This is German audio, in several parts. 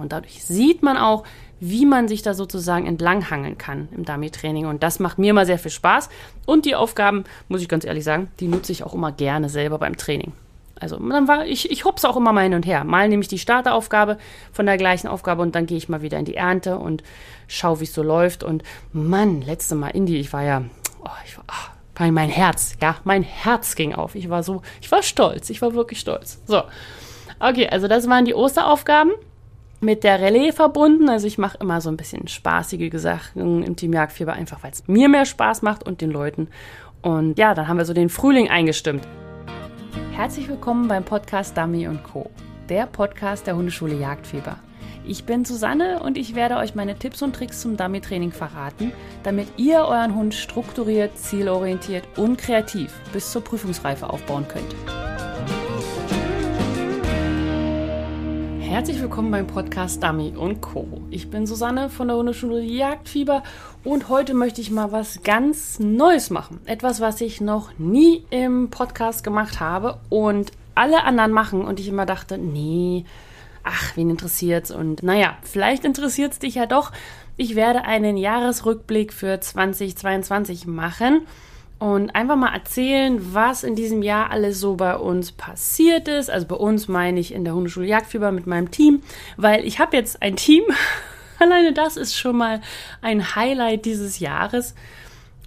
Und dadurch sieht man auch, wie man sich da sozusagen entlanghangeln kann im Dummy-Training. Und das macht mir immer sehr viel Spaß. Und die Aufgaben, muss ich ganz ehrlich sagen, die nutze ich auch immer gerne selber beim Training. Also dann war ich, ich hopse auch immer mal hin und her. Mal nehme ich die Starteraufgabe von der gleichen Aufgabe und dann gehe ich mal wieder in die Ernte und schaue, wie es so läuft. Und Mann, letzte Mal Indie, ich war ja, oh, ich war, oh, mein Herz, ja, mein Herz ging auf. Ich war so, ich war stolz, ich war wirklich stolz. So, okay, also das waren die Osteraufgaben mit der Relais verbunden. Also ich mache immer so ein bisschen spaßige Sachen im Team Jagdfieber, einfach weil es mir mehr Spaß macht und den Leuten. Und ja, dann haben wir so den Frühling eingestimmt. Herzlich willkommen beim Podcast Dummy Co., der Podcast der Hundeschule Jagdfieber. Ich bin Susanne und ich werde euch meine Tipps und Tricks zum Dummy-Training verraten, damit ihr euren Hund strukturiert, zielorientiert und kreativ bis zur Prüfungsreife aufbauen könnt. Herzlich willkommen beim Podcast Dummy Co. Ich bin Susanne von der Hundeschule Jagdfieber und heute möchte ich mal was ganz Neues machen. Etwas, was ich noch nie im Podcast gemacht habe und alle anderen machen und ich immer dachte, nee, ach, wen interessiert's? Und naja, vielleicht interessiert's dich ja doch. Ich werde einen Jahresrückblick für 2022 machen und einfach mal erzählen, was in diesem Jahr alles so bei uns passiert ist. Also bei uns meine ich in der Hundeschule Jagdfieber mit meinem Team, weil ich habe jetzt ein Team Alleine das ist schon mal ein Highlight dieses Jahres.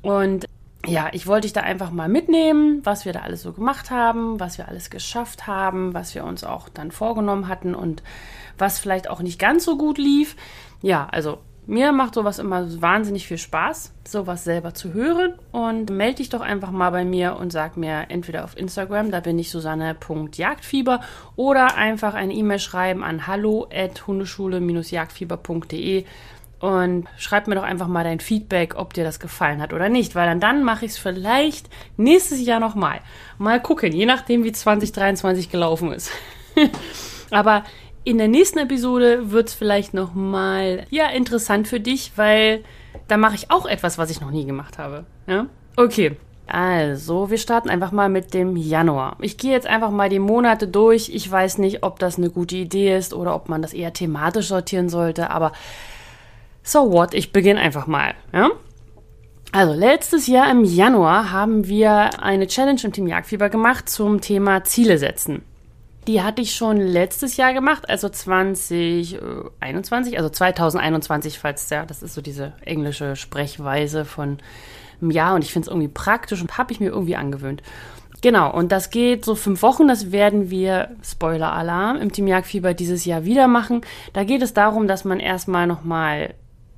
Und ja, ich wollte dich da einfach mal mitnehmen, was wir da alles so gemacht haben, was wir alles geschafft haben, was wir uns auch dann vorgenommen hatten und was vielleicht auch nicht ganz so gut lief. Ja, also mir macht sowas immer wahnsinnig viel Spaß, sowas selber zu hören. Und melde dich doch einfach mal bei mir und sag mir entweder auf Instagram, da bin ich Susanne.jagdfieber, oder einfach eine E-Mail schreiben an hallo.hundeschule-jagdfieber.de und schreib mir doch einfach mal dein Feedback, ob dir das gefallen hat oder nicht, weil dann, dann mache ich es vielleicht nächstes Jahr nochmal. Mal gucken, je nachdem, wie 2023 gelaufen ist. Aber in der nächsten Episode wird es vielleicht nochmal ja, interessant für dich, weil da mache ich auch etwas, was ich noch nie gemacht habe. Ja? Okay. Also, wir starten einfach mal mit dem Januar. Ich gehe jetzt einfach mal die Monate durch. Ich weiß nicht, ob das eine gute Idee ist oder ob man das eher thematisch sortieren sollte, aber so what, ich beginne einfach mal. Ja? Also, letztes Jahr im Januar haben wir eine Challenge im Team Jagdfieber gemacht zum Thema Ziele setzen. Die hatte ich schon letztes Jahr gemacht, also 2021, also 2021, falls ja, das ist so diese englische Sprechweise von einem Jahr und ich finde es irgendwie praktisch und habe ich mir irgendwie angewöhnt. Genau, und das geht so fünf Wochen, das werden wir, Spoiler-Alarm, im Team Jagdfieber dieses Jahr wieder machen. Da geht es darum, dass man erstmal nochmal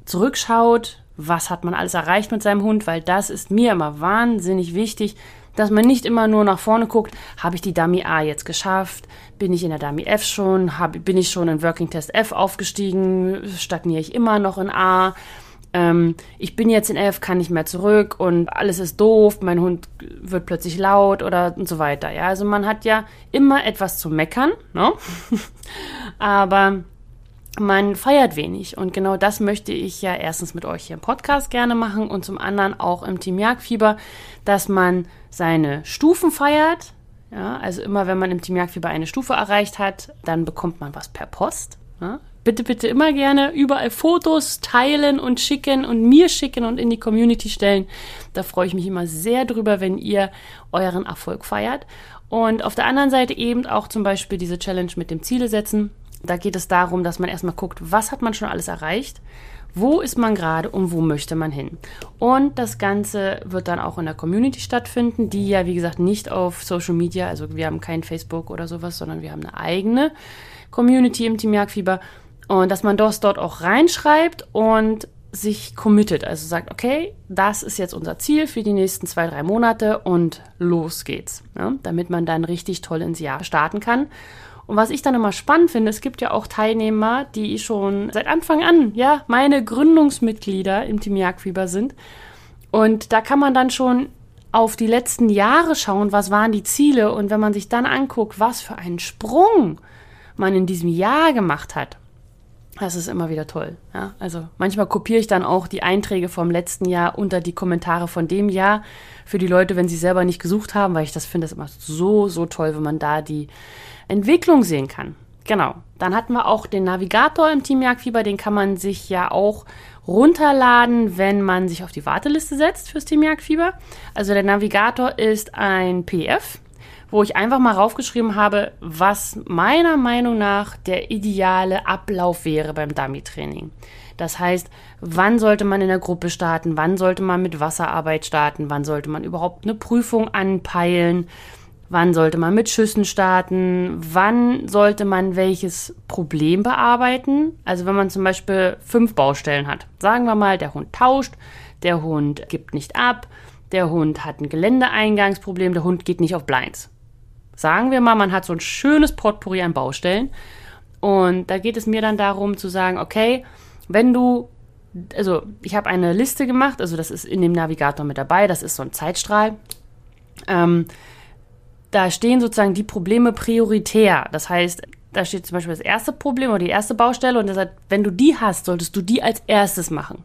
zurückschaut, was hat man alles erreicht mit seinem Hund, weil das ist mir immer wahnsinnig wichtig, dass man nicht immer nur nach vorne guckt, habe ich die Dummy A jetzt geschafft, bin ich in der Dummy F schon, hab, bin ich schon in Working Test F aufgestiegen, stagniere ich immer noch in A, ähm, ich bin jetzt in F, kann nicht mehr zurück und alles ist doof, mein Hund wird plötzlich laut oder und so weiter. Ja, also man hat ja immer etwas zu meckern, ne? aber man feiert wenig. Und genau das möchte ich ja erstens mit euch hier im Podcast gerne machen und zum anderen auch im Team Jagdfieber, dass man seine Stufen feiert. Ja, also immer wenn man im Team Jagdfieber eine Stufe erreicht hat, dann bekommt man was per Post. Ja. Bitte, bitte immer gerne überall Fotos teilen und schicken und mir schicken und in die Community stellen. Da freue ich mich immer sehr drüber, wenn ihr euren Erfolg feiert. Und auf der anderen Seite eben auch zum Beispiel diese Challenge mit dem Ziele setzen. Da geht es darum, dass man erstmal guckt, was hat man schon alles erreicht, wo ist man gerade und wo möchte man hin. Und das Ganze wird dann auch in der Community stattfinden, die ja, wie gesagt, nicht auf Social Media, also wir haben kein Facebook oder sowas, sondern wir haben eine eigene Community im Team Jagdfieber. Und dass man das dort auch reinschreibt und sich committet, also sagt, okay, das ist jetzt unser Ziel für die nächsten zwei, drei Monate und los geht's, ja, damit man dann richtig toll ins Jahr starten kann und was ich dann immer spannend finde, es gibt ja auch Teilnehmer, die schon seit Anfang an, ja, meine Gründungsmitglieder im Team Jagdfieber sind. Und da kann man dann schon auf die letzten Jahre schauen, was waren die Ziele und wenn man sich dann anguckt, was für einen Sprung man in diesem Jahr gemacht hat, das ist immer wieder toll. Ja? Also manchmal kopiere ich dann auch die Einträge vom letzten Jahr unter die Kommentare von dem Jahr für die Leute, wenn sie selber nicht gesucht haben, weil ich das finde das immer so, so toll, wenn man da die Entwicklung sehen kann. Genau. Dann hatten wir auch den Navigator im Team Jagdfieber. Den kann man sich ja auch runterladen, wenn man sich auf die Warteliste setzt fürs Team Jagdfieber. Also der Navigator ist ein PDF, wo ich einfach mal raufgeschrieben habe, was meiner Meinung nach der ideale Ablauf wäre beim Dummy-Training. Das heißt, wann sollte man in der Gruppe starten, wann sollte man mit Wasserarbeit starten, wann sollte man überhaupt eine Prüfung anpeilen, wann sollte man mit Schüssen starten, wann sollte man welches Problem bearbeiten. Also wenn man zum Beispiel fünf Baustellen hat, sagen wir mal, der Hund tauscht, der Hund gibt nicht ab, der Hund hat ein Geländeeingangsproblem, der Hund geht nicht auf Blinds. Sagen wir mal, man hat so ein schönes Potpourri an Baustellen. Und da geht es mir dann darum zu sagen, okay, wenn du, also ich habe eine Liste gemacht, also das ist in dem Navigator mit dabei, das ist so ein Zeitstrahl. Ähm, da stehen sozusagen die Probleme prioritär. Das heißt, da steht zum Beispiel das erste Problem oder die erste Baustelle und das sagt, wenn du die hast, solltest du die als erstes machen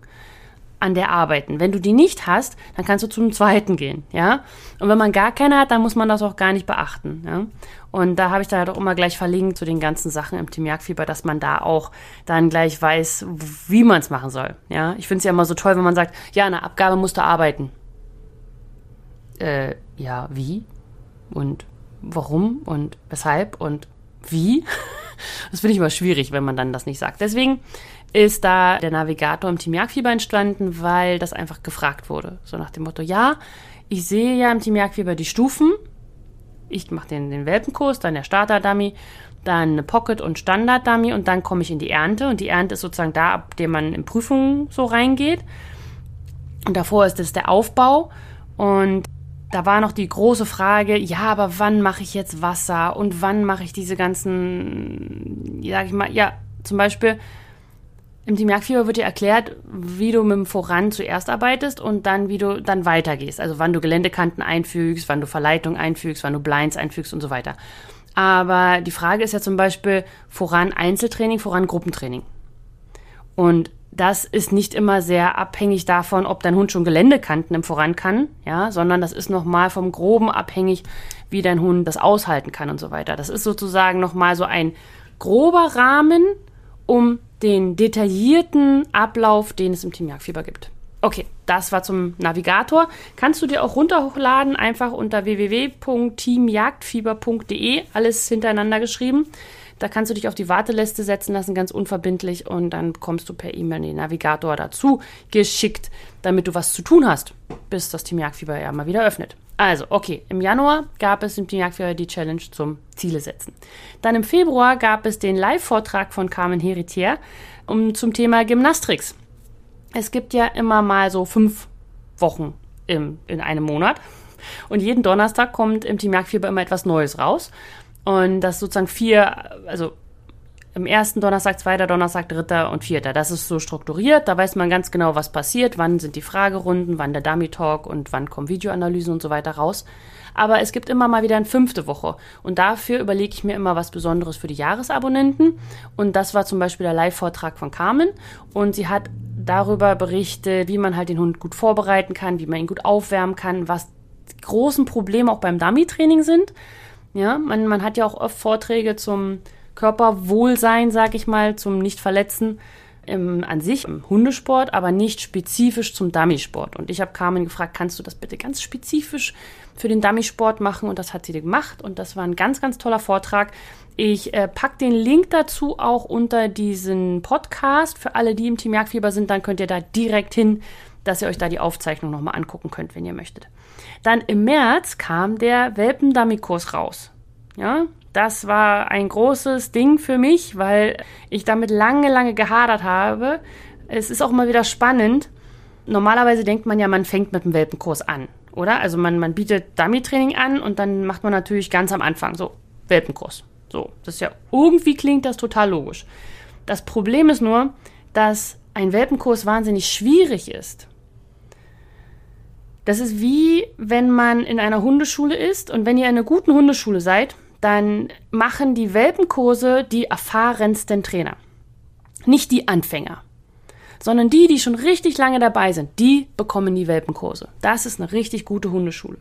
an der arbeiten. Wenn du die nicht hast, dann kannst du zum zweiten gehen, ja. Und wenn man gar keine hat, dann muss man das auch gar nicht beachten, ja. Und da habe ich dann halt auch immer gleich verlinkt zu den ganzen Sachen im Team Jagdfieber, dass man da auch dann gleich weiß, wie man es machen soll, ja. Ich finde es ja immer so toll, wenn man sagt, ja, eine Abgabe musst du arbeiten. Äh, ja, wie? Und warum? Und weshalb? Und wie? Das finde ich immer schwierig, wenn man dann das nicht sagt. Deswegen ist da der Navigator im Team Jagdfieber entstanden, weil das einfach gefragt wurde. So nach dem Motto, ja, ich sehe ja im Team Jagdfieber die Stufen. Ich mache den, den Welpenkurs, dann der Starter-Dummy, dann eine Pocket- und Standard-Dummy und dann komme ich in die Ernte. Und die Ernte ist sozusagen da, ab dem man in Prüfungen so reingeht. Und davor ist es der Aufbau. Und da war noch die große Frage, ja, aber wann mache ich jetzt Wasser und wann mache ich diese ganzen, sag ich mal, ja, zum Beispiel im Team Jagdfieber wird dir erklärt, wie du mit dem Voran zuerst arbeitest und dann, wie du dann weitergehst. Also wann du Geländekanten einfügst, wann du Verleitung einfügst, wann du Blinds einfügst und so weiter. Aber die Frage ist ja zum Beispiel voran Einzeltraining, voran Gruppentraining. Und das ist nicht immer sehr abhängig davon, ob dein Hund schon Geländekanten im Voran kann, ja, sondern das ist nochmal vom Groben abhängig, wie dein Hund das aushalten kann und so weiter. Das ist sozusagen nochmal so ein grober Rahmen, um den detaillierten Ablauf, den es im Team Jagdfieber gibt. Okay, das war zum Navigator. Kannst du dir auch runterladen, einfach unter www.teamjagdfieber.de, alles hintereinander geschrieben. Da kannst du dich auf die Warteliste setzen lassen, ganz unverbindlich, und dann bekommst du per E-Mail den Navigator dazu geschickt, damit du was zu tun hast, bis das Team Jagdfieber ja mal wieder öffnet. Also, okay, im Januar gab es im Team Jagdfieber die Challenge zum Ziele setzen. Dann im Februar gab es den Live-Vortrag von Carmen Heritier um, zum Thema Gymnastrix. Es gibt ja immer mal so fünf Wochen im, in einem Monat. Und jeden Donnerstag kommt im Team Jagdfieber immer etwas Neues raus. Und das sozusagen vier, also im ersten Donnerstag, zweiter Donnerstag, dritter und vierter. Das ist so strukturiert. Da weiß man ganz genau, was passiert, wann sind die Fragerunden, wann der Dummy Talk und wann kommen Videoanalysen und so weiter raus. Aber es gibt immer mal wieder eine fünfte Woche. Und dafür überlege ich mir immer was Besonderes für die Jahresabonnenten. Und das war zum Beispiel der Live-Vortrag von Carmen. Und sie hat darüber berichtet, wie man halt den Hund gut vorbereiten kann, wie man ihn gut aufwärmen kann, was die großen Probleme auch beim Dummy-Training sind. Ja, man, man hat ja auch oft Vorträge zum Körperwohlsein, sag ich mal, zum Nicht-Verletzen im, an sich im Hundesport, aber nicht spezifisch zum Dummy-Sport. Und ich habe Carmen gefragt, kannst du das bitte ganz spezifisch für den Dummy-Sport machen? Und das hat sie gemacht. Und das war ein ganz, ganz toller Vortrag. Ich äh, packe den Link dazu auch unter diesen Podcast. Für alle, die im Team Jagdfieber sind, dann könnt ihr da direkt hin, dass ihr euch da die Aufzeichnung nochmal angucken könnt, wenn ihr möchtet. Dann im März kam der Welpen-Dummy-Kurs raus. Ja, das war ein großes Ding für mich, weil ich damit lange, lange gehadert habe. Es ist auch mal wieder spannend. Normalerweise denkt man ja, man fängt mit dem Welpenkurs an, oder? Also man, man bietet Dummy-Training an und dann macht man natürlich ganz am Anfang so Welpenkurs. So, das ist ja irgendwie klingt das total logisch. Das Problem ist nur, dass ein Welpenkurs wahnsinnig schwierig ist. Das ist wie, wenn man in einer Hundeschule ist und wenn ihr in einer guten Hundeschule seid, dann machen die Welpenkurse die erfahrensten Trainer. Nicht die Anfänger, sondern die, die schon richtig lange dabei sind, die bekommen die Welpenkurse. Das ist eine richtig gute Hundeschule.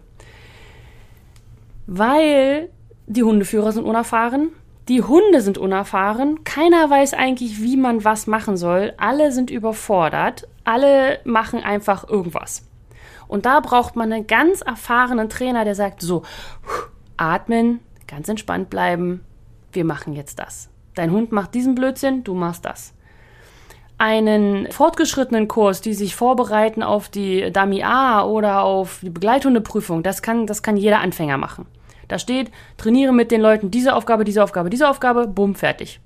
Weil die Hundeführer sind unerfahren, Die Hunde sind unerfahren, keiner weiß eigentlich, wie man was machen soll, alle sind überfordert, alle machen einfach irgendwas. Und da braucht man einen ganz erfahrenen Trainer, der sagt so, atmen, ganz entspannt bleiben, wir machen jetzt das. Dein Hund macht diesen Blödsinn, du machst das. Einen fortgeschrittenen Kurs, die sich vorbereiten auf die Dummy A oder auf die Begleithundeprüfung, das kann, das kann jeder Anfänger machen. Da steht, trainiere mit den Leuten diese Aufgabe, diese Aufgabe, diese Aufgabe, bumm, fertig.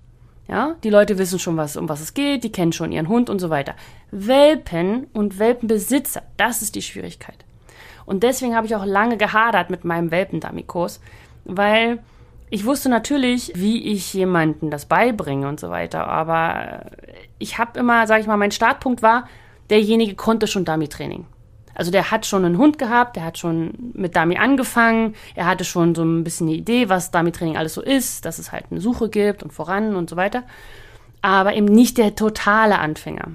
Ja, die Leute wissen schon, was, um was es geht, die kennen schon ihren Hund und so weiter. Welpen und Welpenbesitzer, das ist die Schwierigkeit. Und deswegen habe ich auch lange gehadert mit meinem Welpendummy-Kurs, weil ich wusste natürlich, wie ich jemanden das beibringe und so weiter, aber ich habe immer, sage ich mal, mein Startpunkt war, derjenige konnte schon Dummy-Training. Also der hat schon einen Hund gehabt, der hat schon mit Dummy angefangen, er hatte schon so ein bisschen eine Idee, was Dummy-Training alles so ist, dass es halt eine Suche gibt und voran und so weiter. Aber eben nicht der totale Anfänger.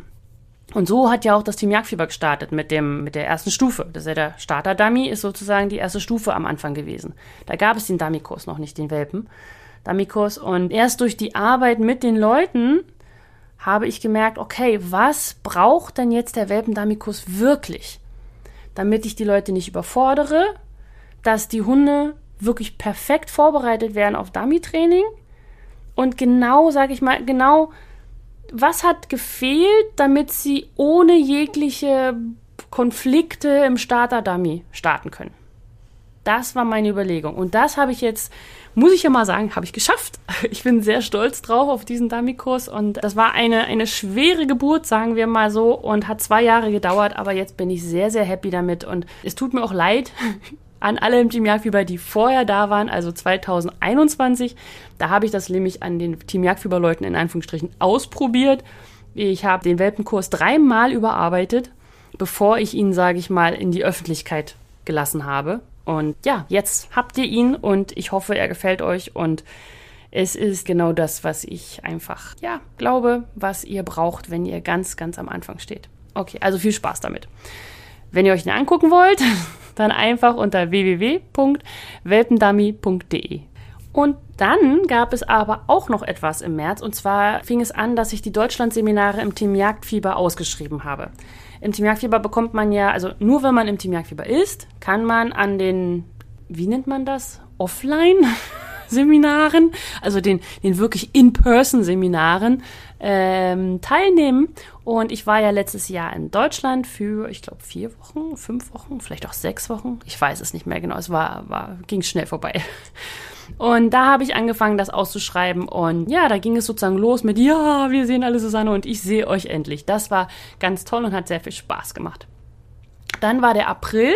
Und so hat ja auch das Team Jagdfieber gestartet mit dem, mit der ersten Stufe. Das ist ja der Starter-Dummy, ist sozusagen die erste Stufe am Anfang gewesen. Da gab es den Dummy-Kurs noch nicht, den Welpen. Dummy-Kurs. Und erst durch die Arbeit mit den Leuten habe ich gemerkt, okay, was braucht denn jetzt der Welpen-Dummy-Kurs wirklich? damit ich die Leute nicht überfordere, dass die Hunde wirklich perfekt vorbereitet werden auf Dummy-Training und genau, sage ich mal, genau, was hat gefehlt, damit sie ohne jegliche Konflikte im Starter-Dummy starten können. Das war meine Überlegung. Und das habe ich jetzt, muss ich ja mal sagen, habe ich geschafft. Ich bin sehr stolz drauf auf diesen Dummy-Kurs. Und das war eine, eine schwere Geburt, sagen wir mal so, und hat zwei Jahre gedauert. Aber jetzt bin ich sehr, sehr happy damit. Und es tut mir auch leid an alle im Team Jagdfieber, die vorher da waren, also 2021. Da habe ich das nämlich an den Team Jagdfieber-Leuten in Anführungsstrichen ausprobiert. Ich habe den Welpenkurs dreimal überarbeitet, bevor ich ihn, sage ich mal, in die Öffentlichkeit gelassen habe. Und ja, jetzt habt ihr ihn und ich hoffe, er gefällt euch und es ist genau das, was ich einfach, ja, glaube, was ihr braucht, wenn ihr ganz, ganz am Anfang steht. Okay, also viel Spaß damit. Wenn ihr euch ihn angucken wollt, dann einfach unter www.welpendummy.de. Und dann gab es aber auch noch etwas im März und zwar fing es an, dass ich die Deutschlandseminare im Team Jagdfieber ausgeschrieben habe. Im Team Jagdfieber bekommt man ja, also nur wenn man im Team Jagdfieber ist, kann man an den, wie nennt man das? Offline? Seminaren, also den, den wirklich In-Person-Seminaren ähm, teilnehmen. Und ich war ja letztes Jahr in Deutschland für, ich glaube, vier Wochen, fünf Wochen, vielleicht auch sechs Wochen. Ich weiß es nicht mehr genau. Es war, war, ging schnell vorbei. Und da habe ich angefangen, das auszuschreiben. Und ja, da ging es sozusagen los mit, ja, wir sehen alle Susanne und ich sehe euch endlich. Das war ganz toll und hat sehr viel Spaß gemacht. Dann war der April.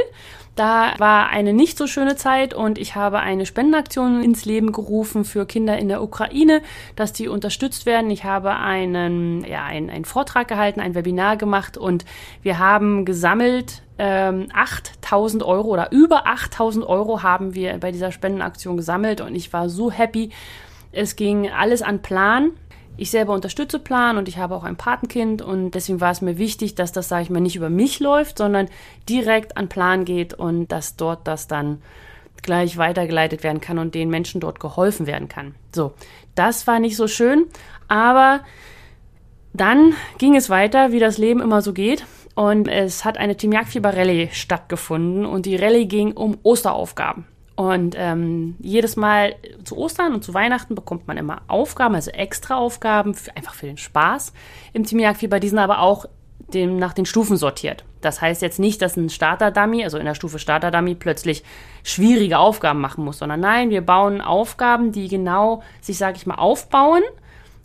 Da war eine nicht so schöne Zeit und ich habe eine Spendenaktion ins Leben gerufen für Kinder in der Ukraine, dass die unterstützt werden. Ich habe einen, ja, einen, einen Vortrag gehalten, ein Webinar gemacht und wir haben gesammelt ähm, 8000 Euro oder über 8000 Euro haben wir bei dieser Spendenaktion gesammelt und ich war so happy. Es ging alles an Plan. Ich selber unterstütze Plan und ich habe auch ein Patenkind und deswegen war es mir wichtig, dass das, sage ich mal, nicht über mich läuft, sondern direkt an Plan geht und dass dort das dann gleich weitergeleitet werden kann und den Menschen dort geholfen werden kann. So, das war nicht so schön, aber dann ging es weiter, wie das Leben immer so geht. Und es hat eine Team Jagdfieber Rallye stattgefunden und die Rallye ging um Osteraufgaben. Und ähm, jedes Mal zu Ostern und zu Weihnachten bekommt man immer Aufgaben, also extra Aufgaben, für, einfach für den Spaß im Team Jagdfieber. Die sind aber auch dem, nach den Stufen sortiert. Das heißt jetzt nicht, dass ein Starter-Dummy, also in der Stufe Starter-Dummy, plötzlich schwierige Aufgaben machen muss, sondern nein, wir bauen Aufgaben, die genau sich, sage ich mal, aufbauen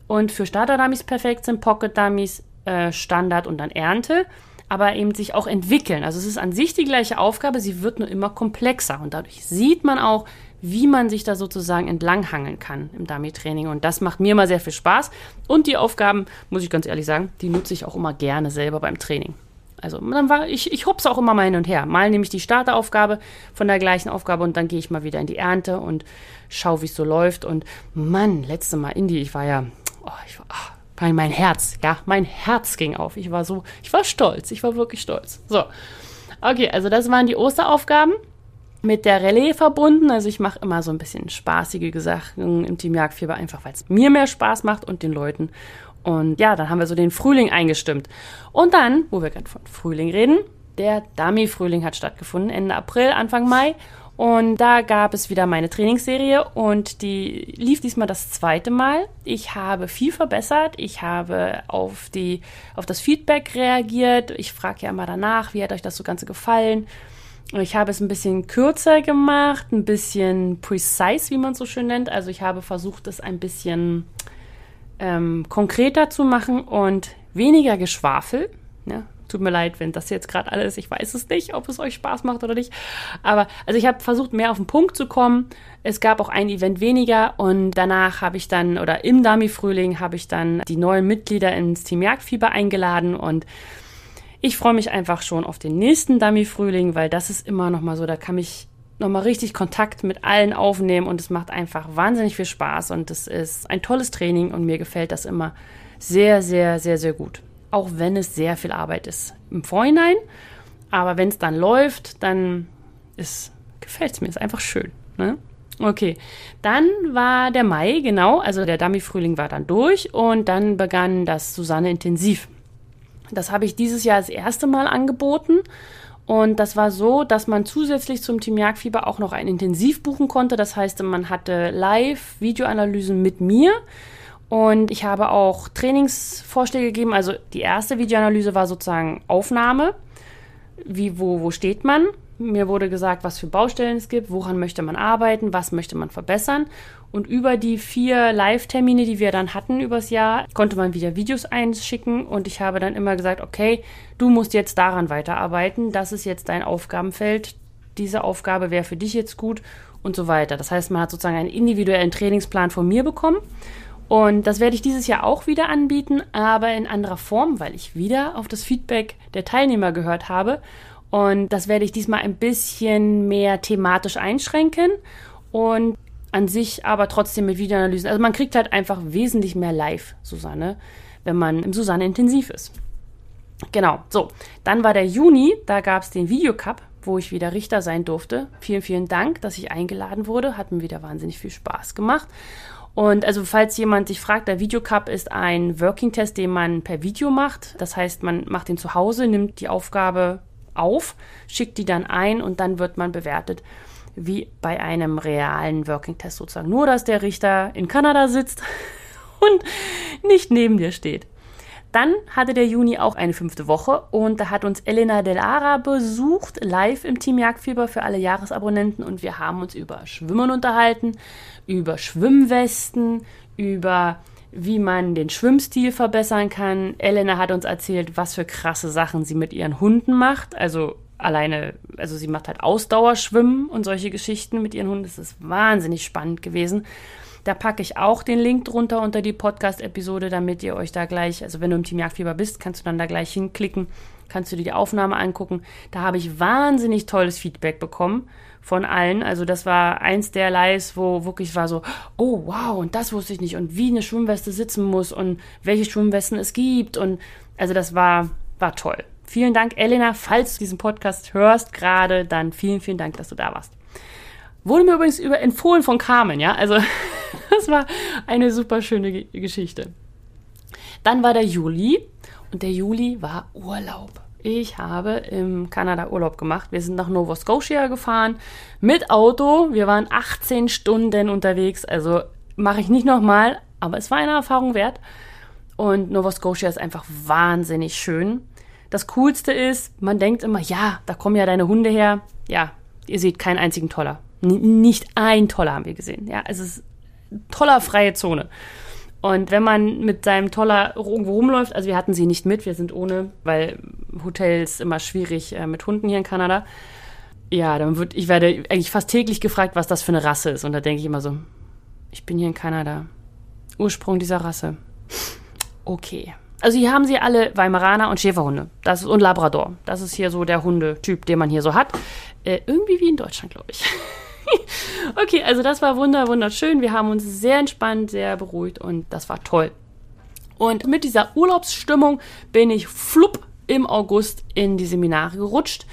und für Starter-Dummies perfekt sind, Pocket-Dummies, äh, Standard und dann Ernte aber eben sich auch entwickeln. Also es ist an sich die gleiche Aufgabe, sie wird nur immer komplexer und dadurch sieht man auch, wie man sich da sozusagen entlanghangeln kann im Dummy-Training. Und das macht mir immer sehr viel Spaß. Und die Aufgaben, muss ich ganz ehrlich sagen, die nutze ich auch immer gerne selber beim Training. Also dann war ich, ich hupse auch immer mal hin und her. Mal nehme ich die Starteraufgabe von der gleichen Aufgabe und dann gehe ich mal wieder in die Ernte und schaue, wie es so läuft. Und Mann, letzte Mal Indie, ich war ja, oh, ich war, oh, mein, mein Herz, ja, mein Herz ging auf. Ich war so, ich war stolz, ich war wirklich stolz. So, okay, also das waren die Osteraufgaben. mit der Relais verbunden. Also ich mache immer so ein bisschen spaßige Sachen im Team Jagdfieber, einfach weil es mir mehr Spaß macht und den Leuten. Und ja, dann haben wir so den Frühling eingestimmt. Und dann, wo wir gerade von Frühling reden, der Dummy-Frühling hat stattgefunden, Ende April, Anfang Mai. Und da gab es wieder meine Trainingsserie und die lief diesmal das zweite Mal. Ich habe viel verbessert. Ich habe auf, die, auf das Feedback reagiert. Ich frage ja immer danach, wie hat euch das so Ganze gefallen? Ich habe es ein bisschen kürzer gemacht, ein bisschen precise, wie man es so schön nennt. Also ich habe versucht, es ein bisschen ähm, konkreter zu machen und weniger Geschwafel. Ja, tut mir leid, wenn das jetzt gerade alles, ich weiß es nicht, ob es euch Spaß macht oder nicht. Aber also ich habe versucht, mehr auf den Punkt zu kommen. Es gab auch ein Event weniger und danach habe ich dann, oder im Dummy-Frühling habe ich dann die neuen Mitglieder ins Team Jagdfieber eingeladen und ich freue mich einfach schon auf den nächsten Dummy-Frühling, weil das ist immer noch mal so, da kann ich nochmal richtig Kontakt mit allen aufnehmen und es macht einfach wahnsinnig viel Spaß und es ist ein tolles Training und mir gefällt das immer sehr, sehr, sehr, sehr gut. Auch wenn es sehr viel Arbeit ist im Vorhinein, aber wenn es dann läuft, dann gefällt es mir, ist einfach schön. Ne? Okay, dann war der Mai, genau, also der Dummy-Frühling war dann durch und dann begann das Susanne Intensiv. Das habe ich dieses Jahr das erste Mal angeboten und das war so, dass man zusätzlich zum Team Jagdfieber auch noch ein Intensiv buchen konnte. Das heißt, man hatte Live-Videoanalysen mit mir. Und ich habe auch Trainingsvorschläge gegeben. Also die erste Videoanalyse war sozusagen Aufnahme. Wie, wo, wo steht man? Mir wurde gesagt, was für Baustellen es gibt, woran möchte man arbeiten, was möchte man verbessern. Und über die vier Live-Termine, die wir dann hatten übers Jahr, konnte man wieder Videos einschicken. Und ich habe dann immer gesagt, okay, du musst jetzt daran weiterarbeiten. Das ist jetzt dein Aufgabenfeld. Diese Aufgabe wäre für dich jetzt gut und so weiter. Das heißt, man hat sozusagen einen individuellen Trainingsplan von mir bekommen. Und das werde ich dieses Jahr auch wieder anbieten, aber in anderer Form, weil ich wieder auf das Feedback der Teilnehmer gehört habe. Und das werde ich diesmal ein bisschen mehr thematisch einschränken und an sich aber trotzdem mit Videoanalysen. Also man kriegt halt einfach wesentlich mehr live, Susanne, wenn man im Susanne intensiv ist. Genau, so. Dann war der Juni, da gab es den Videocup, wo ich wieder Richter sein durfte. Vielen, vielen Dank, dass ich eingeladen wurde. Hat mir wieder wahnsinnig viel Spaß gemacht. Und also, falls jemand sich fragt, der Videocup ist ein Working Test, den man per Video macht. Das heißt, man macht den zu Hause, nimmt die Aufgabe auf, schickt die dann ein und dann wird man bewertet wie bei einem realen Working Test sozusagen. Nur, dass der Richter in Kanada sitzt und nicht neben dir steht. Dann hatte der Juni auch eine fünfte Woche und da hat uns Elena Del Ara besucht, live im Team Jagdfieber für alle Jahresabonnenten und wir haben uns über Schwimmen unterhalten, über Schwimmwesten, über wie man den Schwimmstil verbessern kann. Elena hat uns erzählt, was für krasse Sachen sie mit ihren Hunden macht, also alleine, also sie macht halt Ausdauerschwimmen und solche Geschichten mit ihren Hunden. Das ist wahnsinnig spannend gewesen. Da packe ich auch den Link drunter unter die Podcast-Episode, damit ihr euch da gleich, also wenn du im Team Jagdfieber bist, kannst du dann da gleich hinklicken, kannst du dir die Aufnahme angucken. Da habe ich wahnsinnig tolles Feedback bekommen von allen. Also das war eins der Lives, wo wirklich war so, oh wow, und das wusste ich nicht und wie eine Schwimmweste sitzen muss und welche Schwimmwesten es gibt und also das war, war toll. Vielen Dank, Elena. Falls du diesen Podcast hörst gerade, dann vielen, vielen Dank, dass du da warst. Wurde mir übrigens über empfohlen von Carmen, ja. Also, das war eine super schöne Geschichte. Dann war der Juli und der Juli war Urlaub. Ich habe im Kanada Urlaub gemacht. Wir sind nach Nova Scotia gefahren mit Auto. Wir waren 18 Stunden unterwegs. Also mache ich nicht nochmal, aber es war eine Erfahrung wert. Und Nova Scotia ist einfach wahnsinnig schön. Das Coolste ist, man denkt immer, ja, da kommen ja deine Hunde her. Ja, ihr seht keinen einzigen Toller. Nicht ein Toller haben wir gesehen. Ja, es ist toller freie Zone. Und wenn man mit seinem Toller irgendwo rumläuft, also wir hatten sie nicht mit, wir sind ohne, weil Hotels immer schwierig äh, mit Hunden hier in Kanada. Ja, dann wird, ich werde eigentlich fast täglich gefragt, was das für eine Rasse ist. Und da denke ich immer so, ich bin hier in Kanada. Ursprung dieser Rasse. Okay. Also hier haben sie alle Weimaraner und Schäferhunde. Das ist, und Labrador. Das ist hier so der Hundetyp, den man hier so hat. Äh, irgendwie wie in Deutschland, glaube ich. okay, also das war wunder, wunderschön. Wir haben uns sehr entspannt, sehr beruhigt und das war toll. Und mit dieser Urlaubsstimmung bin ich flupp im August in die Seminare gerutscht.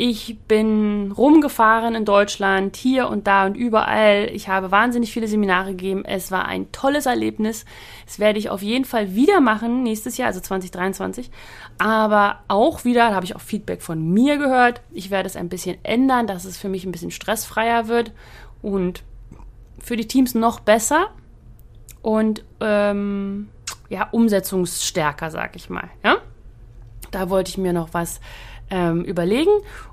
Ich bin rumgefahren in Deutschland, hier und da und überall. Ich habe wahnsinnig viele Seminare gegeben. Es war ein tolles Erlebnis. Das werde ich auf jeden Fall wieder machen nächstes Jahr, also 2023. Aber auch wieder, da habe ich auch Feedback von mir gehört. Ich werde es ein bisschen ändern, dass es für mich ein bisschen stressfreier wird und für die Teams noch besser und ähm, ja, umsetzungsstärker, sag ich mal. Ja? Da wollte ich mir noch was ähm, überlegen.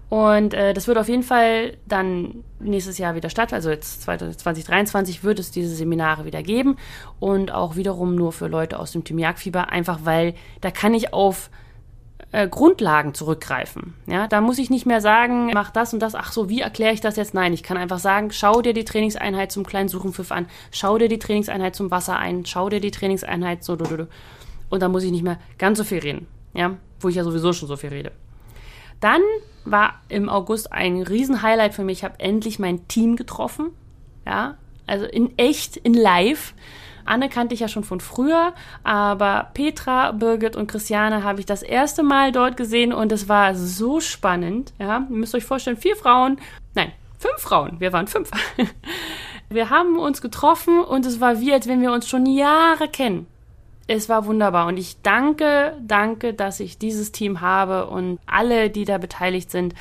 Und äh, das wird auf jeden Fall dann nächstes Jahr wieder stattfinden. Also jetzt 2023 wird es diese Seminare wieder geben. Und auch wiederum nur für Leute aus dem Team Jagdfieber, einfach weil da kann ich auf äh, Grundlagen zurückgreifen. Ja, da muss ich nicht mehr sagen, mach das und das. Ach so, wie erkläre ich das jetzt? Nein, ich kann einfach sagen, schau dir die Trainingseinheit zum kleinen Suchenpfiff an, schau dir die Trainingseinheit zum Wasser ein, schau dir die Trainingseinheit so. Und da muss ich nicht mehr ganz so viel reden. Ja, wo ich ja sowieso schon so viel rede. Dann war im August ein Riesenhighlight für mich. Ich habe endlich mein Team getroffen. Ja, also in echt, in live. Anne kannte ich ja schon von früher, aber Petra, Birgit und Christiane habe ich das erste Mal dort gesehen und es war so spannend. Ja, ihr müsst euch vorstellen, vier Frauen, nein, fünf Frauen, wir waren fünf. Wir haben uns getroffen und es war wie, als wenn wir uns schon Jahre kennen es war wunderbar und ich danke, danke, dass ich dieses Team habe und alle, die da beteiligt sind.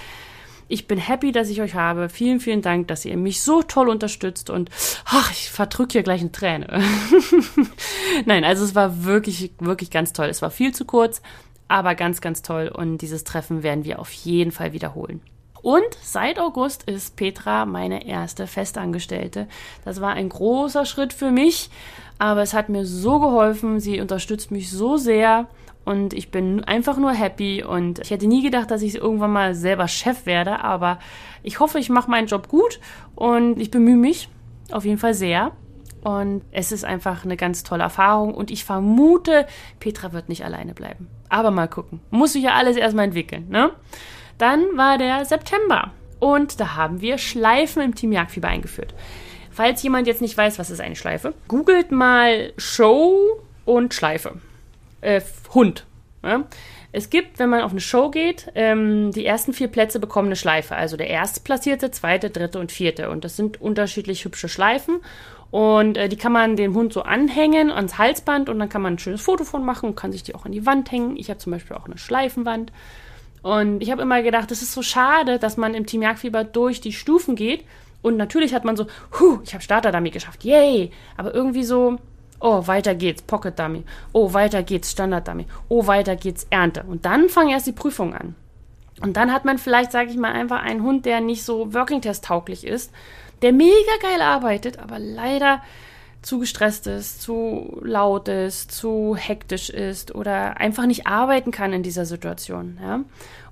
Ich bin happy, dass ich euch habe. Vielen, vielen Dank, dass ihr mich so toll unterstützt und ach, ich verdrücke hier gleich eine Träne. Nein, also es war wirklich, wirklich ganz toll. Es war viel zu kurz, aber ganz, ganz toll und dieses Treffen werden wir auf jeden Fall wiederholen. Und seit August ist Petra meine erste Festangestellte. Das war ein großer Schritt für mich, aber es hat mir so geholfen. Sie unterstützt mich so sehr und ich bin einfach nur happy und ich hätte nie gedacht, dass ich irgendwann mal selber Chef werde, aber ich hoffe, ich mache meinen Job gut und ich bemühe mich auf jeden Fall sehr. Und es ist einfach eine ganz tolle Erfahrung. Und ich vermute, Petra wird nicht alleine bleiben. Aber mal gucken. Muss sich ja alles erstmal entwickeln, ne? Dann war der September und da haben wir Schleifen im Team Jagdfieber eingeführt. Falls jemand jetzt nicht weiß, was ist eine Schleife, googelt mal Show und Schleife. Äh, Hund. Ja? Es gibt, wenn man auf eine Show geht, ähm, die ersten vier Plätze bekommen eine Schleife. Also der erstplatzierte, zweite, dritte und vierte. Und das sind unterschiedlich hübsche Schleifen. Und äh, die kann man dem Hund so anhängen ans Halsband und dann kann man ein schönes Foto von machen und kann sich die auch an die Wand hängen. Ich habe zum Beispiel auch eine Schleifenwand. Und ich habe immer gedacht, es ist so schade, dass man im Team Jagdfieber durch die Stufen geht. Und natürlich hat man so, huh, ich habe Starter-Dummy geschafft, yay! Aber irgendwie so, oh, weiter geht's, Pocket-Dummy. Oh, weiter geht's, Standard-Dummy. Oh, weiter geht's, Ernte. Und dann fangen erst die Prüfungen an. Und dann hat man vielleicht, sage ich mal, einfach einen Hund, der nicht so Working-Test-tauglich ist, der mega geil arbeitet, aber leider zu gestresst ist, zu laut ist, zu hektisch ist oder einfach nicht arbeiten kann in dieser Situation. Ja?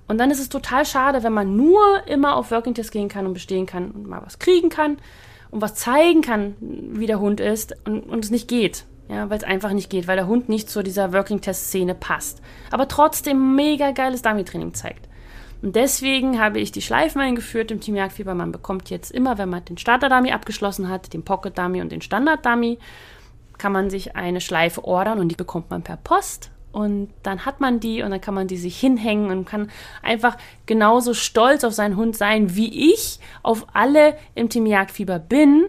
Und dann ist es total schade, wenn man nur immer auf Working Test gehen kann und bestehen kann und mal was kriegen kann und was zeigen kann, wie der Hund ist und, und es nicht geht. Ja, weil es einfach nicht geht, weil der Hund nicht zu dieser Working Test Szene passt. Aber trotzdem mega geiles Dummy-Training zeigt. Und deswegen habe ich die Schleifen eingeführt im Team Jagdfieber. Man bekommt jetzt immer, wenn man den Starter-Dummy abgeschlossen hat, den Pocket-Dummy und den Standard-Dummy, kann man sich eine Schleife ordern und die bekommt man per Post. Und dann hat man die und dann kann man die sich hinhängen und kann einfach genauso stolz auf seinen Hund sein, wie ich auf alle im Team Jagdfieber bin,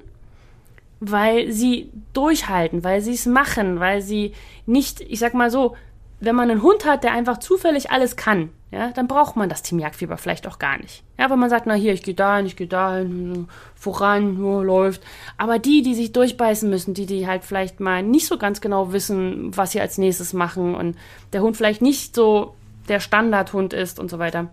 weil sie durchhalten, weil sie es machen, weil sie nicht, ich sag mal so, wenn man einen Hund hat, der einfach zufällig alles kann, ja, dann braucht man das Team Jagdfieber vielleicht auch gar nicht. Ja, wenn man sagt, na hier, ich gehe dahin, ich gehe dahin, voran, ja, läuft. Aber die, die sich durchbeißen müssen, die, die halt vielleicht mal nicht so ganz genau wissen, was sie als nächstes machen und der Hund vielleicht nicht so der Standardhund ist und so weiter,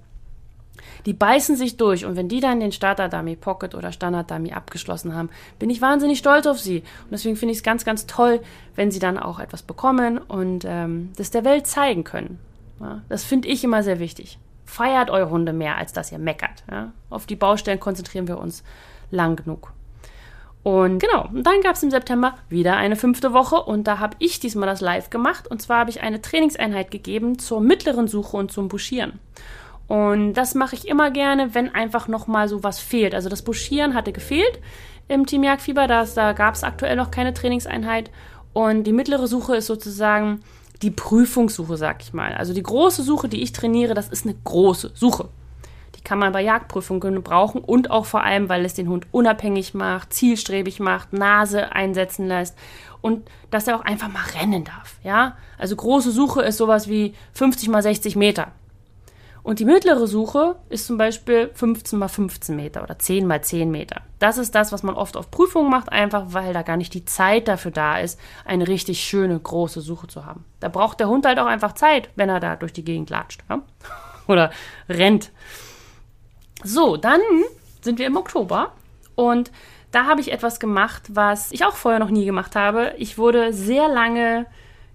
die beißen sich durch und wenn die dann den Starter Dummy Pocket oder Standard Dummy abgeschlossen haben, bin ich wahnsinnig stolz auf sie. Und deswegen finde ich es ganz, ganz toll, wenn sie dann auch etwas bekommen und ähm, das der Welt zeigen können. Ja, das finde ich immer sehr wichtig. Feiert eure Hunde mehr, als dass ihr meckert. Ja? Auf die Baustellen konzentrieren wir uns lang genug. Und genau, dann gab es im September wieder eine fünfte Woche und da habe ich diesmal das live gemacht. Und zwar habe ich eine Trainingseinheit gegeben zur mittleren Suche und zum Buschieren. Und das mache ich immer gerne, wenn einfach nochmal so was fehlt. Also das Buschieren hatte gefehlt im Team Jagdfieber, da gab es aktuell noch keine Trainingseinheit. Und die mittlere Suche ist sozusagen die Prüfungssuche, sag ich mal. Also die große Suche, die ich trainiere, das ist eine große Suche. Die kann man bei Jagdprüfungen brauchen und auch vor allem, weil es den Hund unabhängig macht, zielstrebig macht, Nase einsetzen lässt und dass er auch einfach mal rennen darf. Ja, also große Suche ist sowas wie 50 mal 60 Meter. Und die mittlere Suche ist zum Beispiel 15 mal 15 Meter oder 10 mal 10 Meter. Das ist das, was man oft auf Prüfungen macht, einfach weil da gar nicht die Zeit dafür da ist, eine richtig schöne große Suche zu haben. Da braucht der Hund halt auch einfach Zeit, wenn er da durch die Gegend latscht ja? oder rennt. So, dann sind wir im Oktober und da habe ich etwas gemacht, was ich auch vorher noch nie gemacht habe. Ich wurde sehr lange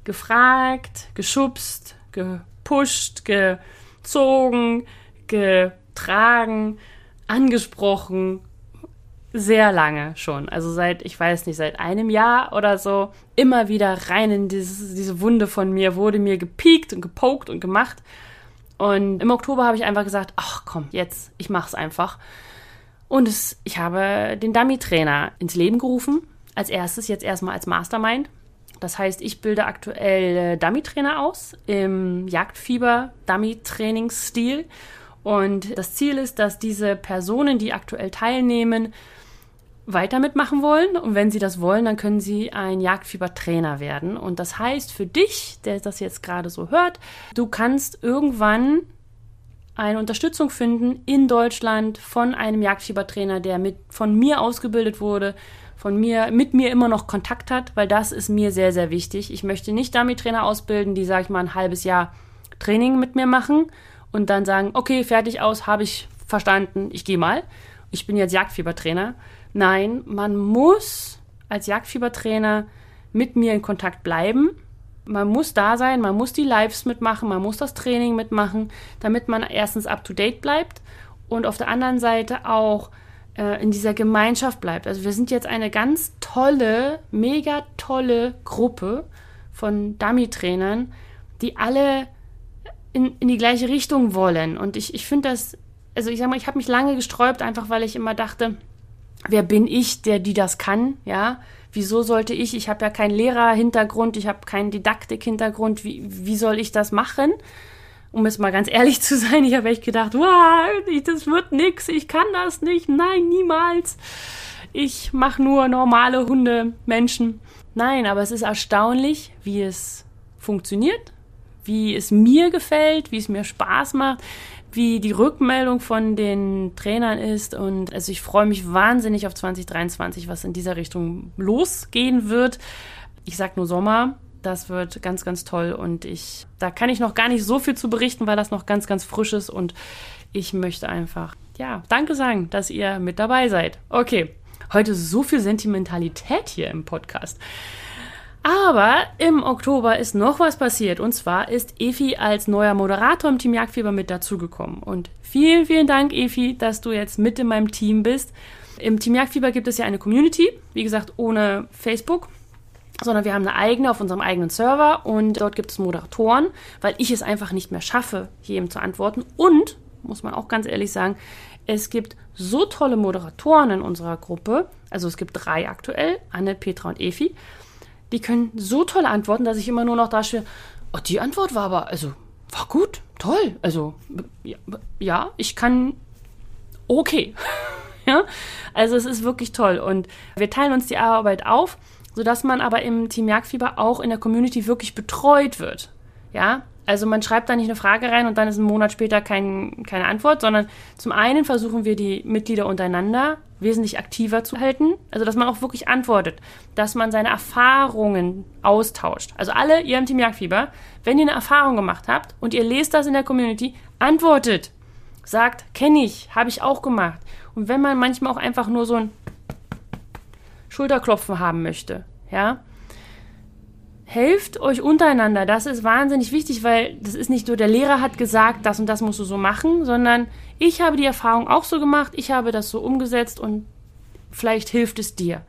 gefragt, geschubst, gepusht, ge gezogen, getragen, angesprochen. Sehr lange schon. Also seit, ich weiß nicht, seit einem Jahr oder so, immer wieder rein in dieses, diese Wunde von mir, wurde mir gepiekt und gepokt und gemacht. Und im Oktober habe ich einfach gesagt, ach komm, jetzt, ich mach's einfach. Und es, ich habe den Dummy-Trainer ins Leben gerufen. Als erstes, jetzt erstmal als Mastermind. Das heißt, ich bilde aktuell äh, Dummy-Trainer aus im Jagdfieber-Dummy-Trainingsstil. Und das Ziel ist, dass diese Personen, die aktuell teilnehmen, weiter mitmachen wollen. Und wenn sie das wollen, dann können sie ein Jagdfieber-Trainer werden. Und das heißt für dich, der das jetzt gerade so hört, du kannst irgendwann eine Unterstützung finden in Deutschland von einem Jagdfiebertrainer, der mit von mir ausgebildet wurde von mir, mit mir immer noch Kontakt hat, weil das ist mir sehr, sehr wichtig. Ich möchte nicht Dummy-Trainer ausbilden, die, sag ich mal, ein halbes Jahr Training mit mir machen und dann sagen, okay, fertig aus, habe ich verstanden, ich gehe mal. Ich bin jetzt Jagdfiebertrainer. Nein, man muss als Jagdfiebertrainer mit mir in Kontakt bleiben. Man muss da sein, man muss die Lives mitmachen, man muss das Training mitmachen, damit man erstens up-to-date bleibt und auf der anderen Seite auch äh, in dieser Gemeinschaft bleibt. Also wir sind jetzt eine ganz tolle, mega tolle Gruppe von Dummy-Trainern, die alle in, in die gleiche Richtung wollen. Und ich, ich finde das, also ich sag mal, ich habe mich lange gesträubt, einfach weil ich immer dachte, wer bin ich, der die das kann, ja? Wieso sollte ich, ich habe ja keinen Lehrerhintergrund, ich habe keinen Didaktik-Hintergrund, wie, wie soll ich das machen? Um jetzt mal ganz ehrlich zu sein, ich habe echt gedacht, wow, das wird nix, ich kann das nicht, nein, niemals. Ich mache nur normale Hunde, Menschen. Nein, aber es ist erstaunlich, wie es funktioniert, wie es mir gefällt, wie es mir Spaß macht, wie die Rückmeldung von den Trainern ist. Und also ich freue mich wahnsinnig auf 2023, was in dieser Richtung losgehen wird. Ich sag nur Sommer, das wird ganz, ganz toll und ich, da kann ich noch gar nicht so viel zu berichten, weil das noch ganz, ganz frisch ist und ich möchte einfach, ja, danke sagen, dass ihr mit dabei seid. Okay, heute so viel Sentimentalität hier im Podcast. Aber im Oktober ist noch was passiert und zwar ist Efi als neuer Moderator im Team Jagdfieber mit dazugekommen. Und vielen, vielen Dank, Efi, dass du jetzt mit in meinem Team bist. Im Team Jagdfieber gibt es ja eine Community, wie gesagt, ohne Facebook sondern wir haben eine eigene auf unserem eigenen Server und dort gibt es Moderatoren, weil ich es einfach nicht mehr schaffe, jedem zu antworten. Und, muss man auch ganz ehrlich sagen, es gibt so tolle Moderatoren in unserer Gruppe, also es gibt drei aktuell, Anne, Petra und Efi, die können so toll antworten, dass ich immer nur noch da stehe, oh, die Antwort war aber, also, war gut, toll, also, ja, ich kann, okay. ja, also es ist wirklich toll und wir teilen uns die Arbeit auf sodass man aber im Team Jagdfieber auch in der Community wirklich betreut wird. Ja, also man schreibt da nicht eine Frage rein und dann ist ein Monat später kein, keine Antwort, sondern zum einen versuchen wir die Mitglieder untereinander wesentlich aktiver zu halten, also dass man auch wirklich antwortet, dass man seine Erfahrungen austauscht. Also alle ihr im Team Jagdfieber, wenn ihr eine Erfahrung gemacht habt und ihr lest das in der Community, antwortet. Sagt, kenne ich, habe ich auch gemacht. Und wenn man manchmal auch einfach nur so ein Schulterklopfen haben möchte, ja, helft euch untereinander. Das ist wahnsinnig wichtig, weil das ist nicht nur der Lehrer hat gesagt, das und das musst du so machen, sondern ich habe die Erfahrung auch so gemacht, ich habe das so umgesetzt und vielleicht hilft es dir.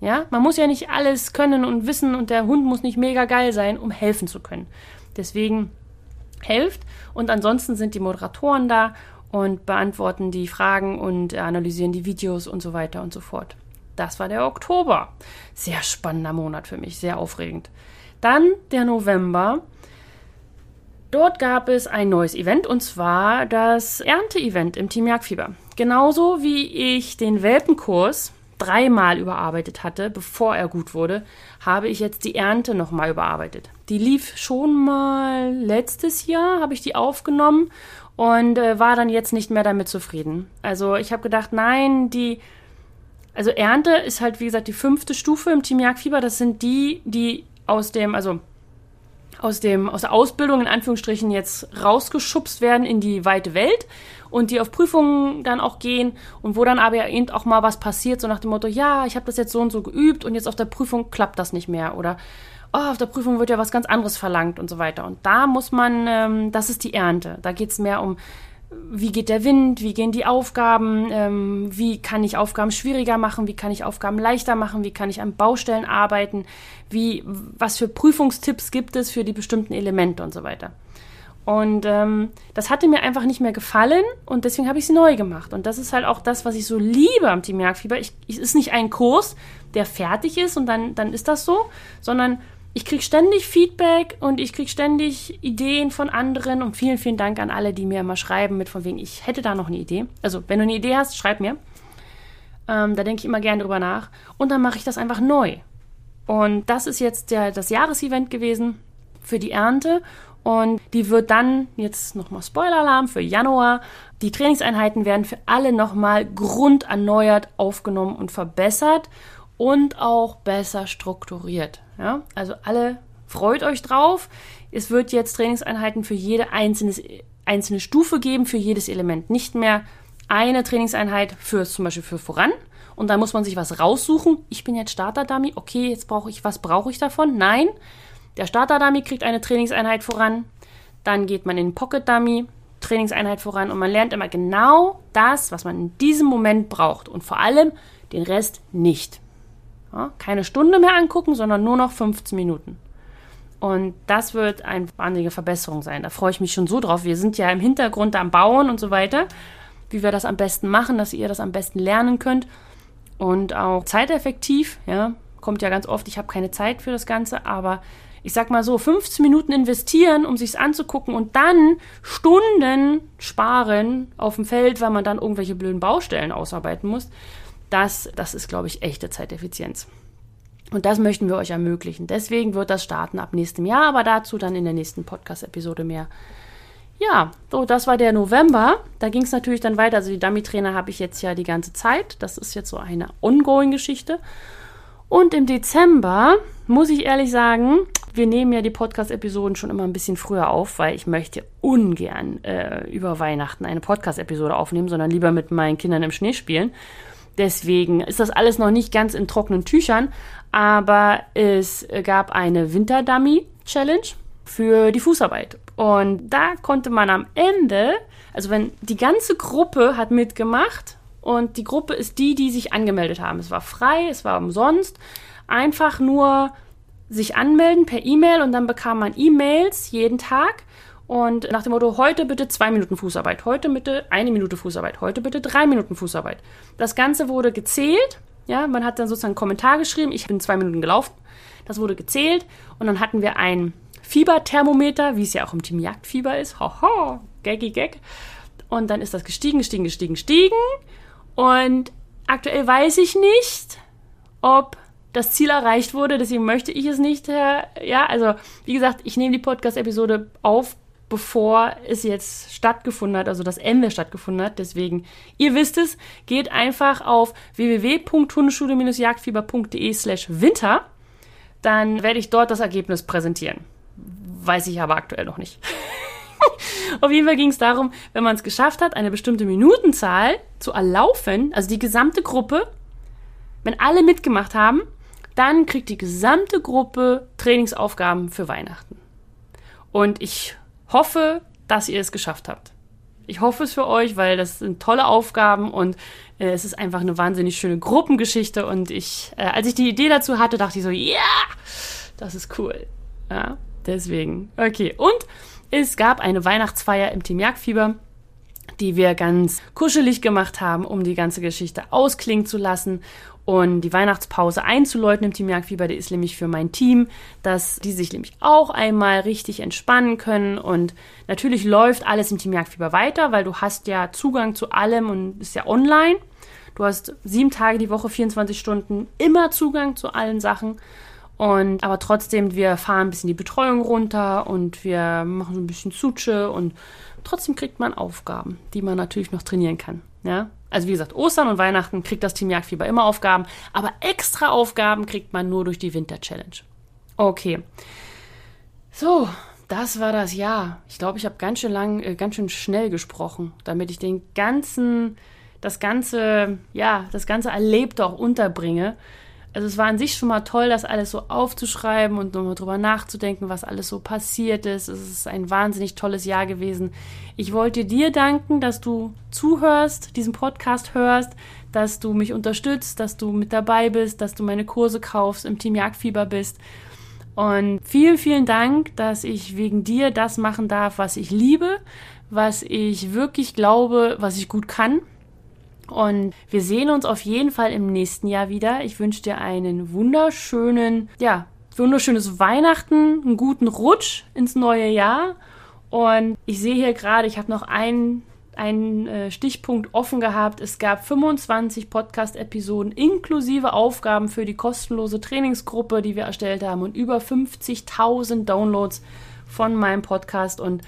Ja, man muss ja nicht alles können und wissen und der Hund muss nicht mega geil sein, um helfen zu können. Deswegen helft und ansonsten sind die Moderatoren da und beantworten die Fragen und analysieren die Videos und so weiter und so fort. Das war der Oktober. Sehr spannender Monat für mich, sehr aufregend. Dann der November. Dort gab es ein neues Event und zwar das Ernte-Event im Team Jagdfieber. Genauso wie ich den Welpenkurs dreimal überarbeitet hatte, bevor er gut wurde, habe ich jetzt die Ernte nochmal überarbeitet. Die lief schon mal letztes Jahr, habe ich die aufgenommen und äh, war dann jetzt nicht mehr damit zufrieden. Also ich habe gedacht, nein, die, also Ernte ist halt wie gesagt die fünfte Stufe im Team Jagdfieber. Das sind die, die aus dem, also aus, dem, aus der Ausbildung in Anführungsstrichen jetzt rausgeschubst werden in die weite Welt und die auf Prüfungen dann auch gehen und wo dann aber eben auch mal was passiert, so nach dem Motto, ja, ich habe das jetzt so und so geübt und jetzt auf der Prüfung klappt das nicht mehr oder oh, auf der Prüfung wird ja was ganz anderes verlangt und so weiter. Und da muss man, ähm, das ist die Ernte. Da geht es mehr um wie geht der Wind, wie gehen die Aufgaben, ähm, wie kann ich Aufgaben schwieriger machen, wie kann ich Aufgaben leichter machen, wie kann ich an Baustellen arbeiten, wie, was für Prüfungstipps gibt es für die bestimmten Elemente und so weiter. Und ähm, das hatte mir einfach nicht mehr gefallen und deswegen habe ich es neu gemacht. Und das ist halt auch das, was ich so liebe am Team Jagdfieber. Ich, es ist nicht ein Kurs, der fertig ist und dann, dann ist das so, sondern ich kriege ständig Feedback und ich kriege ständig Ideen von anderen und vielen, vielen Dank an alle, die mir immer schreiben mit von wegen, ich hätte da noch eine Idee. Also, wenn du eine Idee hast, schreib mir. Ähm, da denke ich immer gerne drüber nach. Und dann mache ich das einfach neu. Und das ist jetzt der, das Jahresevent gewesen für die Ernte. Und die wird dann, jetzt nochmal Spoiler-Alarm für Januar, die Trainingseinheiten werden für alle nochmal grunderneuert aufgenommen und verbessert und auch besser strukturiert. Ja? Also alle freut euch drauf. Es wird jetzt Trainingseinheiten für jede einzelne, einzelne Stufe geben, für jedes Element. Nicht mehr eine Trainingseinheit für zum Beispiel für voran und dann muss man sich was raussuchen. Ich bin jetzt Starter-Dummy, okay, jetzt brauche ich, was brauche ich davon? Nein, der Starter-Dummy kriegt eine Trainingseinheit voran, dann geht man in Pocket-Dummy, Trainingseinheit voran und man lernt immer genau das, was man in diesem Moment braucht und vor allem den Rest nicht. Ja, keine Stunde mehr angucken, sondern nur noch 15 Minuten. Und das wird eine wahnsinnige Verbesserung sein. Da freue ich mich schon so drauf. Wir sind ja im Hintergrund am Bauen und so weiter, wie wir das am besten machen, dass ihr das am besten lernen könnt. Und auch zeiteffektiv, ja, kommt ja ganz oft, ich habe keine Zeit für das Ganze, aber ich sag mal so, 15 Minuten investieren, um sich's anzugucken und dann Stunden sparen auf dem Feld, weil man dann irgendwelche blöden Baustellen ausarbeiten muss. Das, das ist, glaube ich, echte Zeiteffizienz. Und das möchten wir euch ermöglichen. Deswegen wird das starten ab nächstem Jahr, aber dazu dann in der nächsten Podcast-Episode mehr. Ja, so, das war der November. Da ging es natürlich dann weiter. Also die Dummy-Trainer habe ich jetzt ja die ganze Zeit. Das ist jetzt so eine ongoing-Geschichte. Und im Dezember muss ich ehrlich sagen, wir nehmen ja die Podcast-Episoden schon immer ein bisschen früher auf, weil ich möchte ungern äh, über Weihnachten eine Podcast-Episode aufnehmen, sondern lieber mit meinen Kindern im Schnee spielen. Deswegen ist das alles noch nicht ganz in trockenen Tüchern, aber es gab eine Winterdummy-Challenge für die Fußarbeit. Und da konnte man am Ende, also wenn die ganze Gruppe hat mitgemacht und die Gruppe ist die, die sich angemeldet haben. Es war frei, es war umsonst. Einfach nur sich anmelden per E-Mail und dann bekam man E-Mails jeden Tag und nach dem Motto, heute bitte zwei Minuten Fußarbeit, heute bitte eine Minute Fußarbeit, heute bitte drei Minuten Fußarbeit. Das Ganze wurde gezählt. Ja, man hat dann sozusagen einen Kommentar geschrieben, ich bin zwei Minuten gelaufen. Das wurde gezählt und dann hatten wir ein Fieberthermometer, wie es ja auch im Team Jagdfieber ist. Hoho, gaggy gag. Und dann ist das gestiegen, gestiegen, gestiegen, gestiegen. Und aktuell weiß ich nicht, ob das Ziel erreicht wurde, deswegen möchte ich es nicht. Ja, also wie gesagt, ich nehme die Podcast-Episode auf, bevor es jetzt stattgefunden hat, also das Ende stattgefunden hat. Deswegen, ihr wisst es, geht einfach auf www.hundeschule-jagdfieber.de slash winter. Dann werde ich dort das Ergebnis präsentieren. Weiß ich aber aktuell noch nicht. auf jeden Fall ging es darum, wenn man es geschafft hat, eine bestimmte Minutenzahl zu erlaufen, also die gesamte Gruppe, wenn alle mitgemacht haben, dann kriegt die gesamte Gruppe Trainingsaufgaben für Weihnachten. Und ich hoffe, dass ihr es geschafft habt. Ich hoffe es für euch, weil das sind tolle Aufgaben und äh, es ist einfach eine wahnsinnig schöne Gruppengeschichte. Und ich, äh, als ich die Idee dazu hatte, dachte ich so, ja, yeah, das ist cool. Ja, deswegen. Okay. Und es gab eine Weihnachtsfeier im Team Jagdfieber, die wir ganz kuschelig gemacht haben, um die ganze Geschichte ausklingen zu lassen. Und die Weihnachtspause einzuläuten im Team Jagdfieber. Der ist nämlich für mein Team, dass die sich nämlich auch einmal richtig entspannen können. Und natürlich läuft alles im Team Jagdfieber weiter, weil du hast ja Zugang zu allem und ist ja online. Du hast sieben Tage die Woche, 24 Stunden immer Zugang zu allen Sachen. Und aber trotzdem, wir fahren ein bisschen die Betreuung runter und wir machen so ein bisschen Suche und trotzdem kriegt man Aufgaben, die man natürlich noch trainieren kann. Ja, also wie gesagt, Ostern und Weihnachten kriegt das Team Jagdfieber immer Aufgaben, aber extra Aufgaben kriegt man nur durch die Winter Challenge. Okay. So, das war das Jahr. Ich glaube, ich habe ganz schön lang, äh, ganz schön schnell gesprochen, damit ich den ganzen, das ganze, ja, das ganze Erlebte auch unterbringe. Also es war an sich schon mal toll, das alles so aufzuschreiben und nochmal drüber nachzudenken, was alles so passiert ist. Es ist ein wahnsinnig tolles Jahr gewesen. Ich wollte dir danken, dass du zuhörst, diesen Podcast hörst, dass du mich unterstützt, dass du mit dabei bist, dass du meine Kurse kaufst, im Team Jagdfieber bist. Und vielen, vielen Dank, dass ich wegen dir das machen darf, was ich liebe, was ich wirklich glaube, was ich gut kann und wir sehen uns auf jeden Fall im nächsten Jahr wieder. Ich wünsche dir einen wunderschönen, ja, wunderschönes Weihnachten, einen guten Rutsch ins neue Jahr. Und ich sehe hier gerade, ich habe noch einen, einen äh, Stichpunkt offen gehabt. Es gab 25 Podcast-Episoden inklusive Aufgaben für die kostenlose Trainingsgruppe, die wir erstellt haben und über 50.000 Downloads von meinem Podcast. Und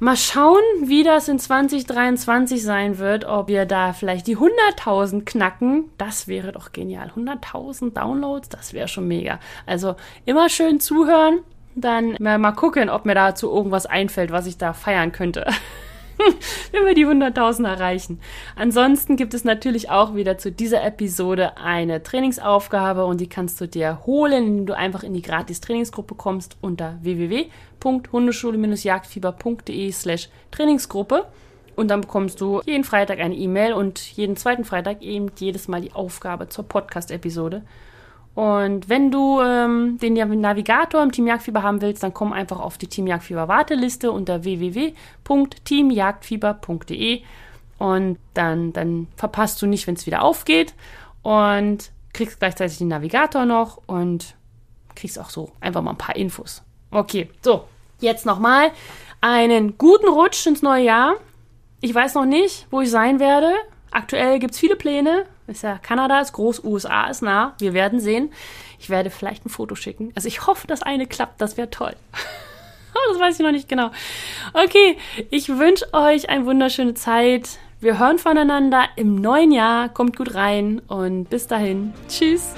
Mal schauen, wie das in 2023 sein wird, ob wir da vielleicht die 100.000 knacken. Das wäre doch genial. 100.000 Downloads, das wäre schon mega. Also immer schön zuhören, dann mal gucken, ob mir dazu irgendwas einfällt, was ich da feiern könnte. wenn wir die 100.000 erreichen. Ansonsten gibt es natürlich auch wieder zu dieser Episode eine Trainingsaufgabe und die kannst du dir holen, indem du einfach in die Gratis-Trainingsgruppe kommst unter www.hundeschule-jagdfieber.de slash Trainingsgruppe. Und dann bekommst du jeden Freitag eine E-Mail und jeden zweiten Freitag eben jedes Mal die Aufgabe zur Podcast-Episode. Und wenn du ähm, den Navigator im Team Jagdfieber haben willst, dann komm einfach auf die Team Jagdfieber Warteliste unter www.teamjagdfieber.de und dann, dann verpasst du nicht, wenn es wieder aufgeht und kriegst gleichzeitig den Navigator noch und kriegst auch so einfach mal ein paar Infos. Okay, so, jetzt nochmal einen guten Rutsch ins neue Jahr. Ich weiß noch nicht, wo ich sein werde. Aktuell gibt es viele Pläne. Ist ja Kanada ist groß, USA ist nah. Wir werden sehen. Ich werde vielleicht ein Foto schicken. Also ich hoffe, dass eine klappt. Das wäre toll. das weiß ich noch nicht genau. Okay, ich wünsche euch eine wunderschöne Zeit. Wir hören voneinander im neuen Jahr. Kommt gut rein und bis dahin. Tschüss.